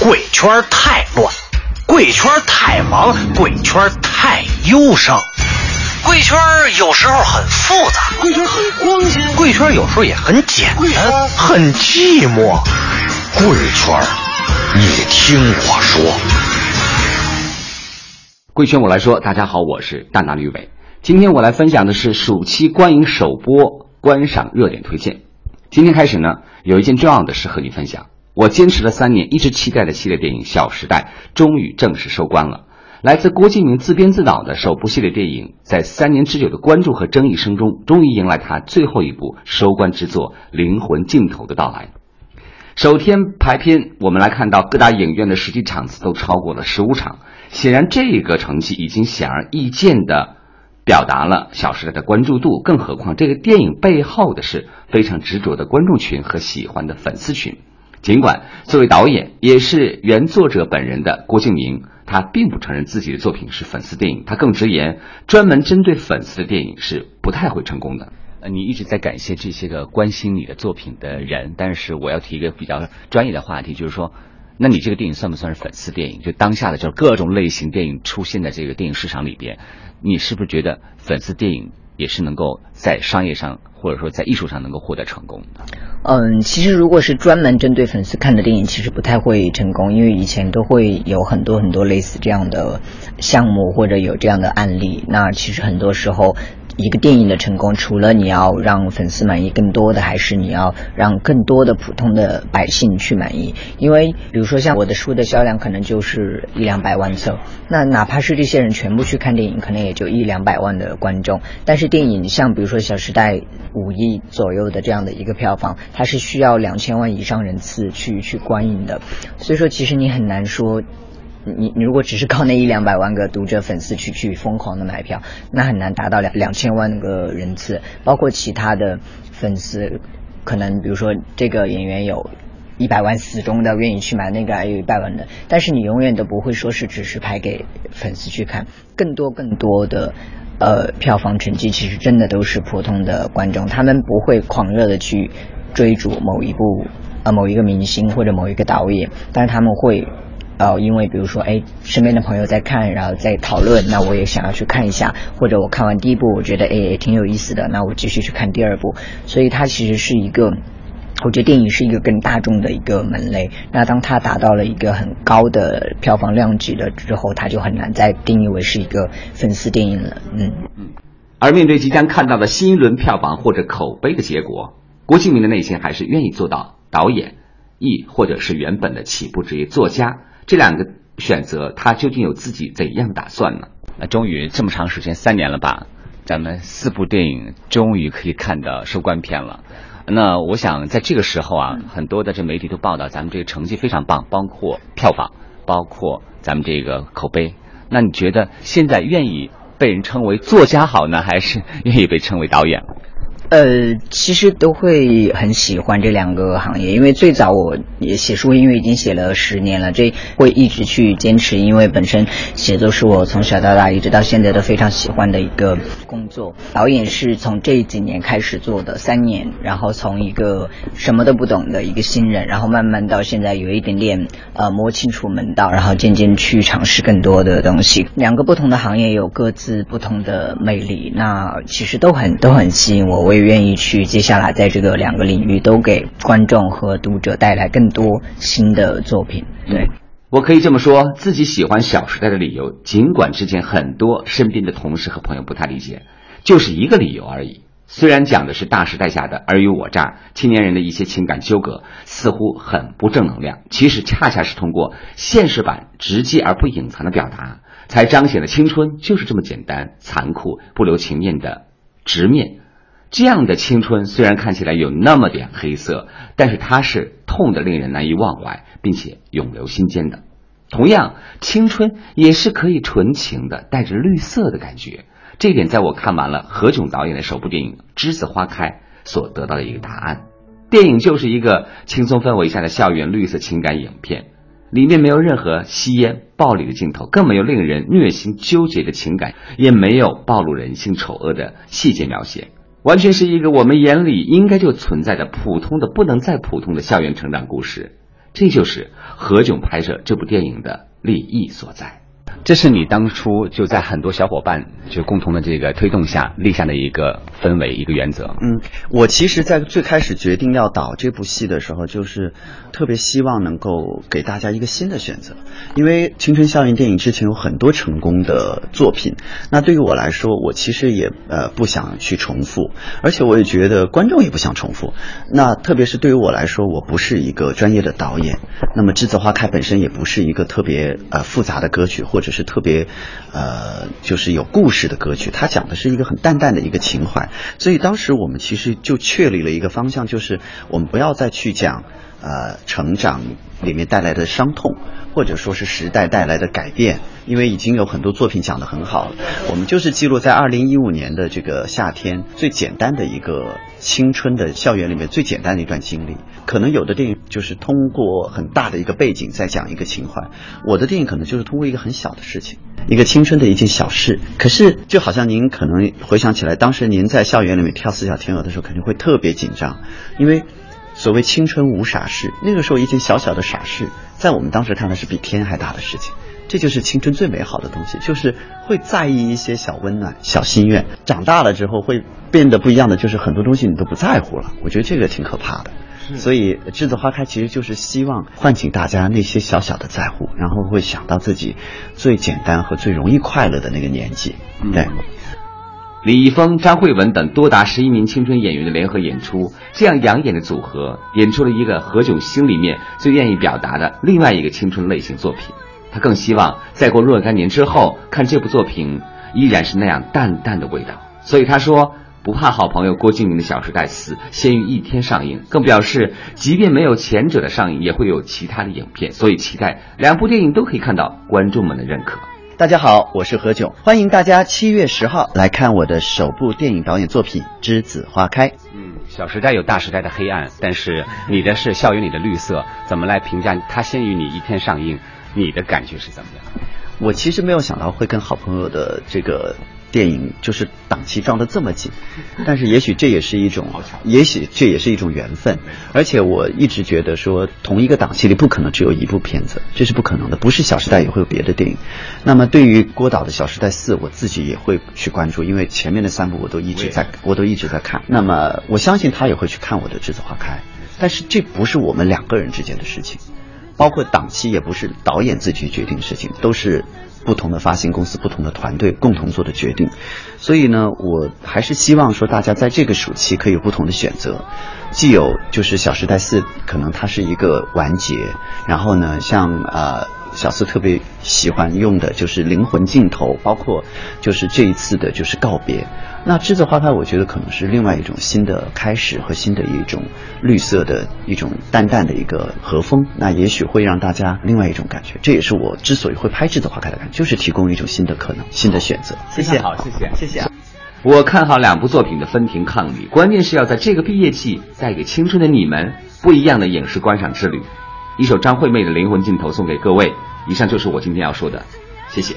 贵圈太乱，贵圈太忙，贵圈太忧伤。贵圈有时候很复杂，贵圈很光鲜，贵圈有时候也很简单，很寂寞。贵圈，你听我说。贵圈我来说，大家好，我是大拿吕伟。今天我来分享的是暑期观影首播观赏热点推荐。今天开始呢，有一件重要的事和你分享。我坚持了三年，一直期待的系列电影《小时代》终于正式收官了。来自郭敬明自编自导的首部系列电影，在三年之久的关注和争议声中，终于迎来他最后一部收官之作《灵魂尽头》的到来。首天排片，我们来看到各大影院的实际场次都超过了十五场，显然这个成绩已经显而易见的表达了《小时代》的关注度。更何况，这个电影背后的是非常执着的观众群和喜欢的粉丝群。尽管作为导演，也是原作者本人的郭敬明。他并不承认自己的作品是粉丝电影，他更直言，专门针对粉丝的电影是不太会成功的。呃，你一直在感谢这些个关心你的作品的人，但是我要提一个比较专业的话题，就是说，那你这个电影算不算是粉丝电影？就当下的就是各种类型电影出现在这个电影市场里边，你是不是觉得粉丝电影也是能够在商业上或者说在艺术上能够获得成功的？嗯，其实如果是专门针对粉丝看的电影，其实不太会成功，因为以前都会有很多很多类似这样的项目或者有这样的案例。那其实很多时候。一个电影的成功，除了你要让粉丝满意，更多的还是你要让更多的普通的百姓去满意。因为，比如说像我的书的销量可能就是一两百万册，那哪怕是这些人全部去看电影，可能也就一两百万的观众。但是电影像比如说《小时代》五亿左右的这样的一个票房，它是需要两千万以上人次去去观影的。所以说，其实你很难说。你你如果只是靠那一两百万个读者粉丝去去疯狂的买票，那很难达到两两千万个人次，包括其他的粉丝，可能比如说这个演员有一百万死忠的愿意去买，那个还有一百万的，但是你永远都不会说是只是拍给粉丝去看，更多更多的呃票房成绩其实真的都是普通的观众，他们不会狂热的去追逐某一部呃某一个明星或者某一个导演，但是他们会。呃，因为比如说，哎，身边的朋友在看，然后在讨论，那我也想要去看一下，或者我看完第一部，我觉得哎也挺有意思的，那我继续去看第二部。所以它其实是一个，我觉得电影是一个更大众的一个门类。那当它达到了一个很高的票房量级了之后，它就很难再定义为是一个粉丝电影了。嗯嗯。而面对即将看到的新一轮票房或者口碑的结果，郭敬明的内心还是愿意做到导演，亦或者是原本的起步职业作家。这两个选择，他究竟有自己怎样打算呢？那终于这么长时间，三年了吧？咱们四部电影终于可以看到收官片了。那我想在这个时候啊，很多的这媒体都报道咱们这个成绩非常棒，包括票房，包括咱们这个口碑。那你觉得现在愿意被人称为作家好呢，还是愿意被称为导演？呃，其实都会很喜欢这两个行业，因为最早我也写书，因为已经写了十年了，这会一直去坚持，因为本身写作是我从小到大一直到现在都非常喜欢的一个工作。导演是从这几年开始做的，三年，然后从一个什么都不懂的一个新人，然后慢慢到现在有一点点呃摸清楚门道，然后渐渐去尝试更多的东西。两个不同的行业有各自不同的魅力，那其实都很都很吸引我。我。愿意去接下来在这个两个领域都给观众和读者带来更多新的作品。对我可以这么说，自己喜欢《小时代》的理由，尽管之前很多身边的同事和朋友不太理解，就是一个理由而已。虽然讲的是大时代下的尔虞我诈，青年人的一些情感纠葛，似乎很不正能量，其实恰恰是通过现实版直接而不隐藏的表达，才彰显了青春就是这么简单、残酷、不留情面的直面。这样的青春虽然看起来有那么点黑色，但是它是痛的令人难以忘怀，并且永留心间的。同样，青春也是可以纯情的，带着绿色的感觉。这点在我看完了何炅导演的首部电影《栀子花开》所得到的一个答案。电影就是一个轻松氛围下的校园绿色情感影片，里面没有任何吸烟、暴力的镜头，更没有令人虐心纠结的情感，也没有暴露人性丑恶的细节描写。完全是一个我们眼里应该就存在的普通的不能再普通的校园成长故事。这就是何炅拍摄这部电影的利益所在。这是你当初就在很多小伙伴就共同的这个推动下立下的一个氛围、一个原则。嗯，我其实，在最开始决定要导这部戏的时候，就是特别希望能够给大家一个新的选择，因为青春校园电影之前有很多成功的作品，那对于我来说，我其实也呃不想去重复，而且我也觉得观众也不想重复。那特别是对于我来说，我不是一个专业的导演，那么《栀子花开》本身也不是一个特别呃复杂的歌曲，或或者是特别，呃，就是有故事的歌曲，它讲的是一个很淡淡的一个情怀，所以当时我们其实就确立了一个方向，就是我们不要再去讲，呃，成长里面带来的伤痛。或者说是时代带来的改变，因为已经有很多作品讲得很好了。我们就是记录在二零一五年的这个夏天，最简单的一个青春的校园里面最简单的一段经历。可能有的电影就是通过很大的一个背景在讲一个情怀，我的电影可能就是通过一个很小的事情，一个青春的一件小事。可是就好像您可能回想起来，当时您在校园里面跳四小天鹅的时候，肯定会特别紧张，因为。所谓青春无傻事，那个时候一件小小的傻事，在我们当时看来是比天还大的事情。这就是青春最美好的东西，就是会在意一些小温暖、小心愿。长大了之后会变得不一样的，就是很多东西你都不在乎了。我觉得这个挺可怕的。所以《栀子花开》其实就是希望唤醒大家那些小小的在乎，然后会想到自己最简单和最容易快乐的那个年纪。对。李易峰、张慧雯等多达十一名青春演员的联合演出，这样养眼的组合，演出了一个何炅心里面最愿意表达的另外一个青春类型作品。他更希望再过若干年之后看这部作品，依然是那样淡淡的味道。所以他说不怕好朋友郭敬明的《小时代四》先于一天上映，更表示即便没有前者的上映，也会有其他的影片。所以期待两部电影都可以看到观众们的认可。大家好，我是何炅，欢迎大家七月十号来看我的首部电影导演作品《栀子花开》。嗯，小时代有大时代的黑暗，但是你的是校园里的绿色，怎么来评价它先于你一天上映？你的感觉是怎么样？我其实没有想到会跟好朋友的这个。电影就是档期撞得这么紧，但是也许这也是一种，也许这也是一种缘分。而且我一直觉得说，同一个档期里不可能只有一部片子，这是不可能的。不是《小时代》也会有别的电影。那么对于郭导的《小时代四》，我自己也会去关注，因为前面的三部我都一直在，我都一直在看。那么我相信他也会去看我的《栀子花开》，但是这不是我们两个人之间的事情，包括档期也不是导演自己决定的事情，都是。不同的发行公司、不同的团队共同做的决定，所以呢，我还是希望说大家在这个暑期可以有不同的选择，既有就是《小时代四》，可能它是一个完结，然后呢，像呃。小四特别喜欢用的就是灵魂镜头，包括就是这一次的就是告别。那栀子花开，我觉得可能是另外一种新的开始和新的一种绿色的一种淡淡的一个和风。那也许会让大家另外一种感觉。这也是我之所以会拍栀子花开的感觉，就是提供一种新的可能、新的选择。谢谢，好，谢谢，谢谢。我看好两部作品的分庭抗礼，关键是要在这个毕业季带给青春的你们不一样的影视观赏之旅。一首张惠妹的灵魂镜头送给各位。以上就是我今天要说的，谢谢。